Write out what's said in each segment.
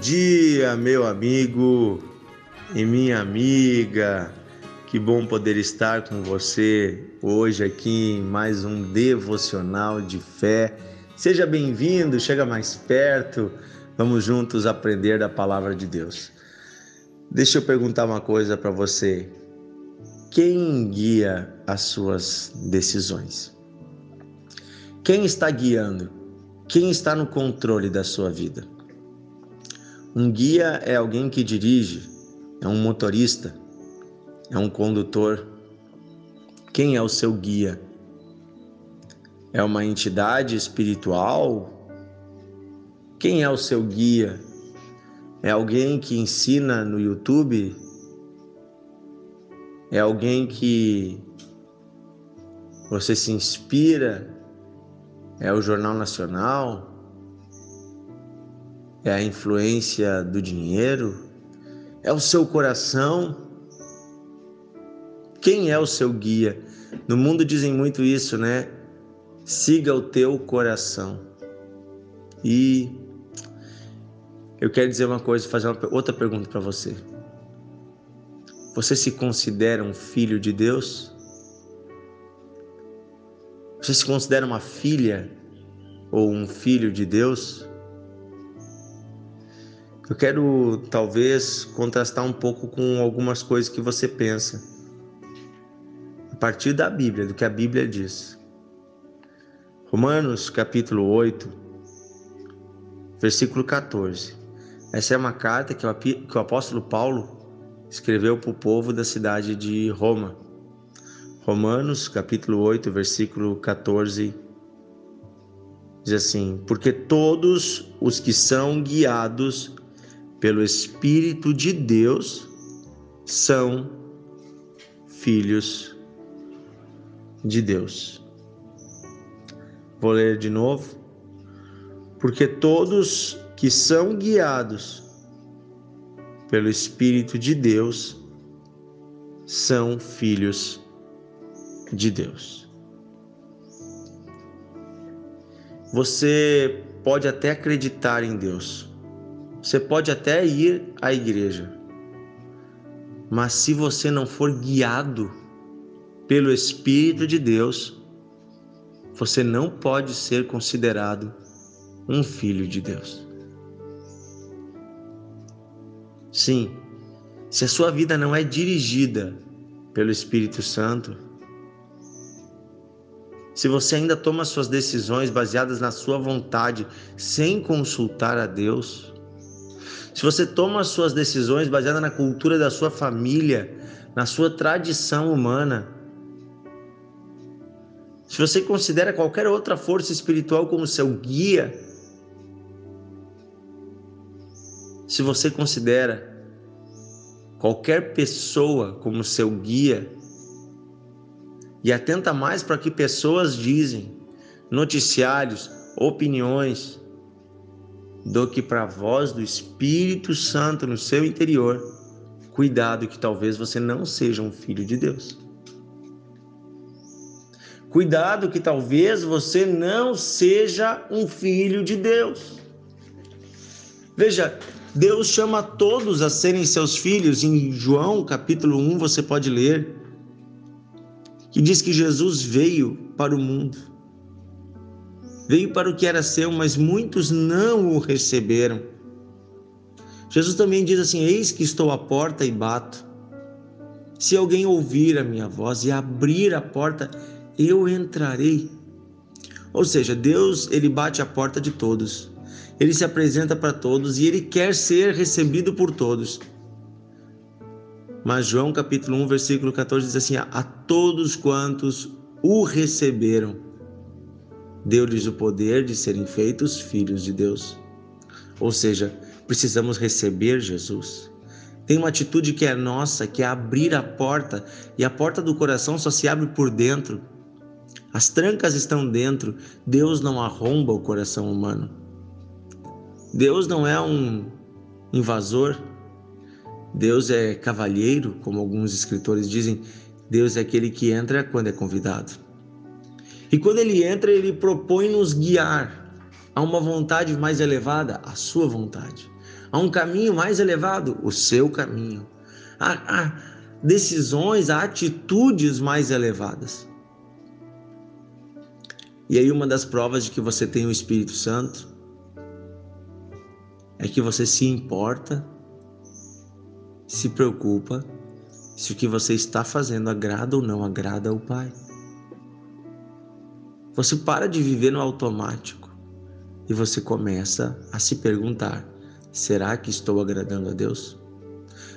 dia, meu amigo e minha amiga. Que bom poder estar com você hoje aqui em mais um devocional de fé. Seja bem-vindo, chega mais perto. Vamos juntos aprender da palavra de Deus. Deixa eu perguntar uma coisa para você. Quem guia as suas decisões? Quem está guiando? Quem está no controle da sua vida? Um guia é alguém que dirige, é um motorista, é um condutor. Quem é o seu guia? É uma entidade espiritual? Quem é o seu guia? É alguém que ensina no YouTube? É alguém que você se inspira? É o Jornal Nacional? É a influência do dinheiro? É o seu coração? Quem é o seu guia? No mundo dizem muito isso, né? Siga o teu coração. E eu quero dizer uma coisa, fazer uma, outra pergunta para você. Você se considera um filho de Deus? Você se considera uma filha ou um filho de Deus? Eu quero talvez contrastar um pouco com algumas coisas que você pensa. A partir da Bíblia, do que a Bíblia diz. Romanos capítulo 8, versículo 14. Essa é uma carta que o apóstolo Paulo escreveu para o povo da cidade de Roma. Romanos capítulo 8, versículo 14 diz assim: Porque todos os que são guiados pelo Espírito de Deus são filhos de Deus. Vou ler de novo. Porque todos que são guiados pelo Espírito de Deus são filhos de Deus. Você pode até acreditar em Deus, você pode até ir à igreja, mas se você não for guiado pelo Espírito de Deus, você não pode ser considerado um filho de Deus. Sim, se a sua vida não é dirigida pelo Espírito Santo, se você ainda toma suas decisões baseadas na sua vontade sem consultar a Deus, se você toma as suas decisões baseadas na cultura da sua família, na sua tradição humana, se você considera qualquer outra força espiritual como seu guia, se você considera qualquer pessoa como seu guia e atenta mais para o que pessoas dizem, noticiários, opiniões, do que para a voz do Espírito Santo no seu interior, cuidado que talvez você não seja um filho de Deus. Cuidado que talvez você não seja um filho de Deus. Veja, Deus chama todos a serem seus filhos. Em João capítulo 1 você pode ler que diz que Jesus veio para o mundo Veio para o que era seu, mas muitos não o receberam. Jesus também diz assim: Eis que estou à porta e bato. Se alguém ouvir a minha voz e abrir a porta, eu entrarei. Ou seja, Deus, ele bate a porta de todos. Ele se apresenta para todos e ele quer ser recebido por todos. Mas João capítulo 1, versículo 14 diz assim: A todos quantos o receberam, deu-lhes o poder de serem feitos filhos de Deus. Ou seja, precisamos receber Jesus. Tem uma atitude que é nossa, que é abrir a porta, e a porta do coração só se abre por dentro. As trancas estão dentro. Deus não arromba o coração humano. Deus não é um invasor. Deus é cavalheiro, como alguns escritores dizem. Deus é aquele que entra quando é convidado. E quando ele entra, ele propõe nos guiar a uma vontade mais elevada, a sua vontade, Há um caminho mais elevado, o seu caminho. Há, há decisões, há atitudes mais elevadas. E aí, uma das provas de que você tem o Espírito Santo é que você se importa, se preocupa se o que você está fazendo agrada ou não agrada ao Pai. Você para de viver no automático e você começa a se perguntar: será que estou agradando a Deus?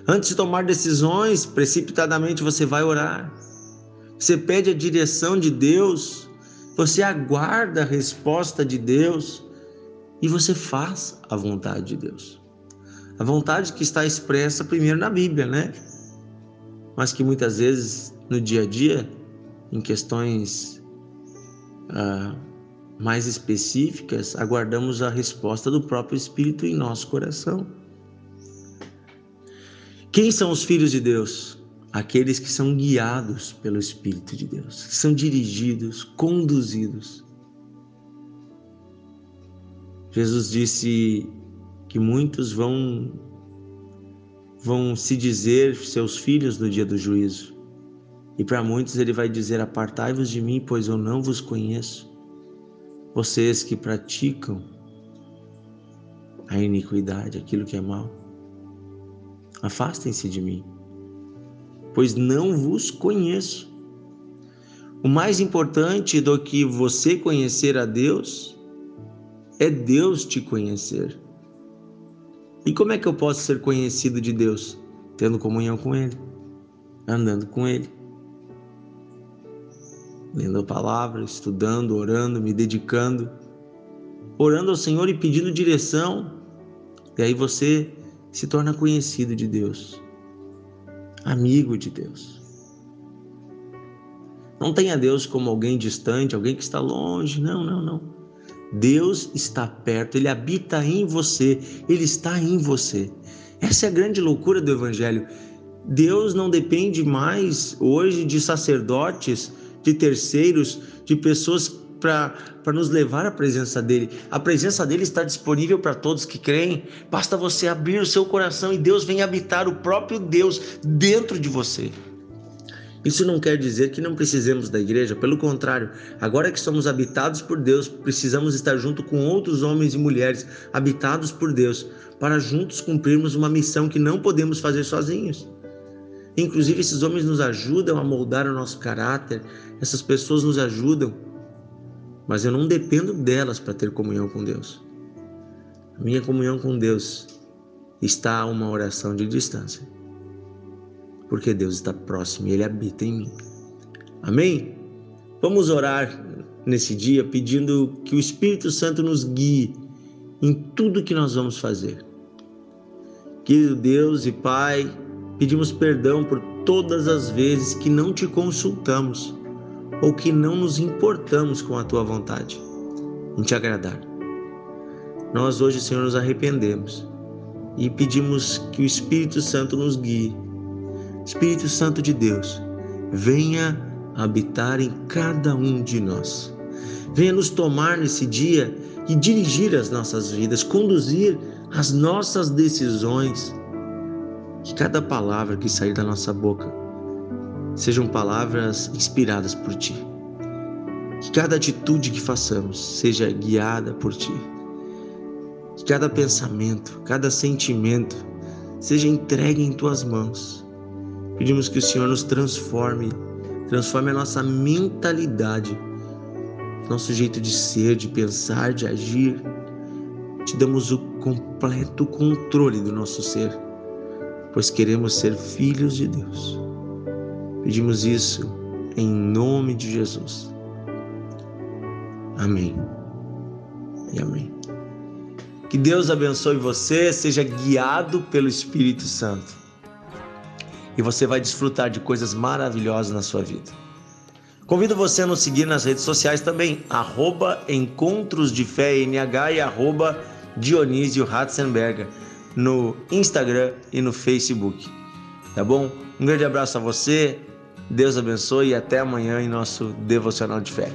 Antes de tomar decisões, precipitadamente você vai orar. Você pede a direção de Deus, você aguarda a resposta de Deus e você faz a vontade de Deus. A vontade que está expressa primeiro na Bíblia, né? mas que muitas vezes no dia a dia, em questões ah, mais específicas, aguardamos a resposta do próprio Espírito em nosso coração. Quem são os filhos de Deus? Aqueles que são guiados pelo Espírito de Deus, que são dirigidos, conduzidos. Jesus disse que muitos vão vão se dizer seus filhos no dia do juízo. E para muitos ele vai dizer: Apartai-vos de mim, pois eu não vos conheço. Vocês que praticam a iniquidade, aquilo que é mal, afastem-se de mim, pois não vos conheço. O mais importante do que você conhecer a Deus é Deus te conhecer. E como é que eu posso ser conhecido de Deus? Tendo comunhão com Ele, andando com Ele, lendo a palavra, estudando, orando, me dedicando, orando ao Senhor e pedindo direção. E aí você se torna conhecido de Deus, amigo de Deus. Não tenha Deus como alguém distante, alguém que está longe. Não, não, não. Deus está perto, ele habita em você, ele está em você. Essa é a grande loucura do Evangelho. Deus não depende mais hoje de sacerdotes, de terceiros, de pessoas para nos levar à presença dele. A presença dele está disponível para todos que creem. Basta você abrir o seu coração e Deus vem habitar o próprio Deus dentro de você. Isso não quer dizer que não precisemos da igreja, pelo contrário, agora que somos habitados por Deus, precisamos estar junto com outros homens e mulheres habitados por Deus, para juntos cumprirmos uma missão que não podemos fazer sozinhos. Inclusive, esses homens nos ajudam a moldar o nosso caráter, essas pessoas nos ajudam, mas eu não dependo delas para ter comunhão com Deus. A minha comunhão com Deus está a uma oração de distância porque Deus está próximo e Ele habita em mim. Amém? Vamos orar nesse dia pedindo que o Espírito Santo nos guie em tudo que nós vamos fazer. Querido Deus e Pai, pedimos perdão por todas as vezes que não te consultamos ou que não nos importamos com a tua vontade em te agradar. Nós hoje, Senhor, nos arrependemos e pedimos que o Espírito Santo nos guie Espírito Santo de Deus, venha habitar em cada um de nós. Venha nos tomar nesse dia e dirigir as nossas vidas, conduzir as nossas decisões. Que cada palavra que sair da nossa boca sejam palavras inspiradas por Ti. Que cada atitude que façamos seja guiada por Ti. Que cada pensamento, cada sentimento seja entregue em Tuas mãos Pedimos que o Senhor nos transforme, transforme a nossa mentalidade, nosso jeito de ser, de pensar, de agir. Te damos o completo controle do nosso ser, pois queremos ser filhos de Deus. Pedimos isso em nome de Jesus. Amém. E amém. Que Deus abençoe você, seja guiado pelo Espírito Santo e você vai desfrutar de coisas maravilhosas na sua vida. Convido você a nos seguir nas redes sociais também, arroba Encontros de Fé NH e arroba Dionísio Ratzenberger, no Instagram e no Facebook. Tá bom? Um grande abraço a você, Deus abençoe e até amanhã em nosso Devocional de Fé.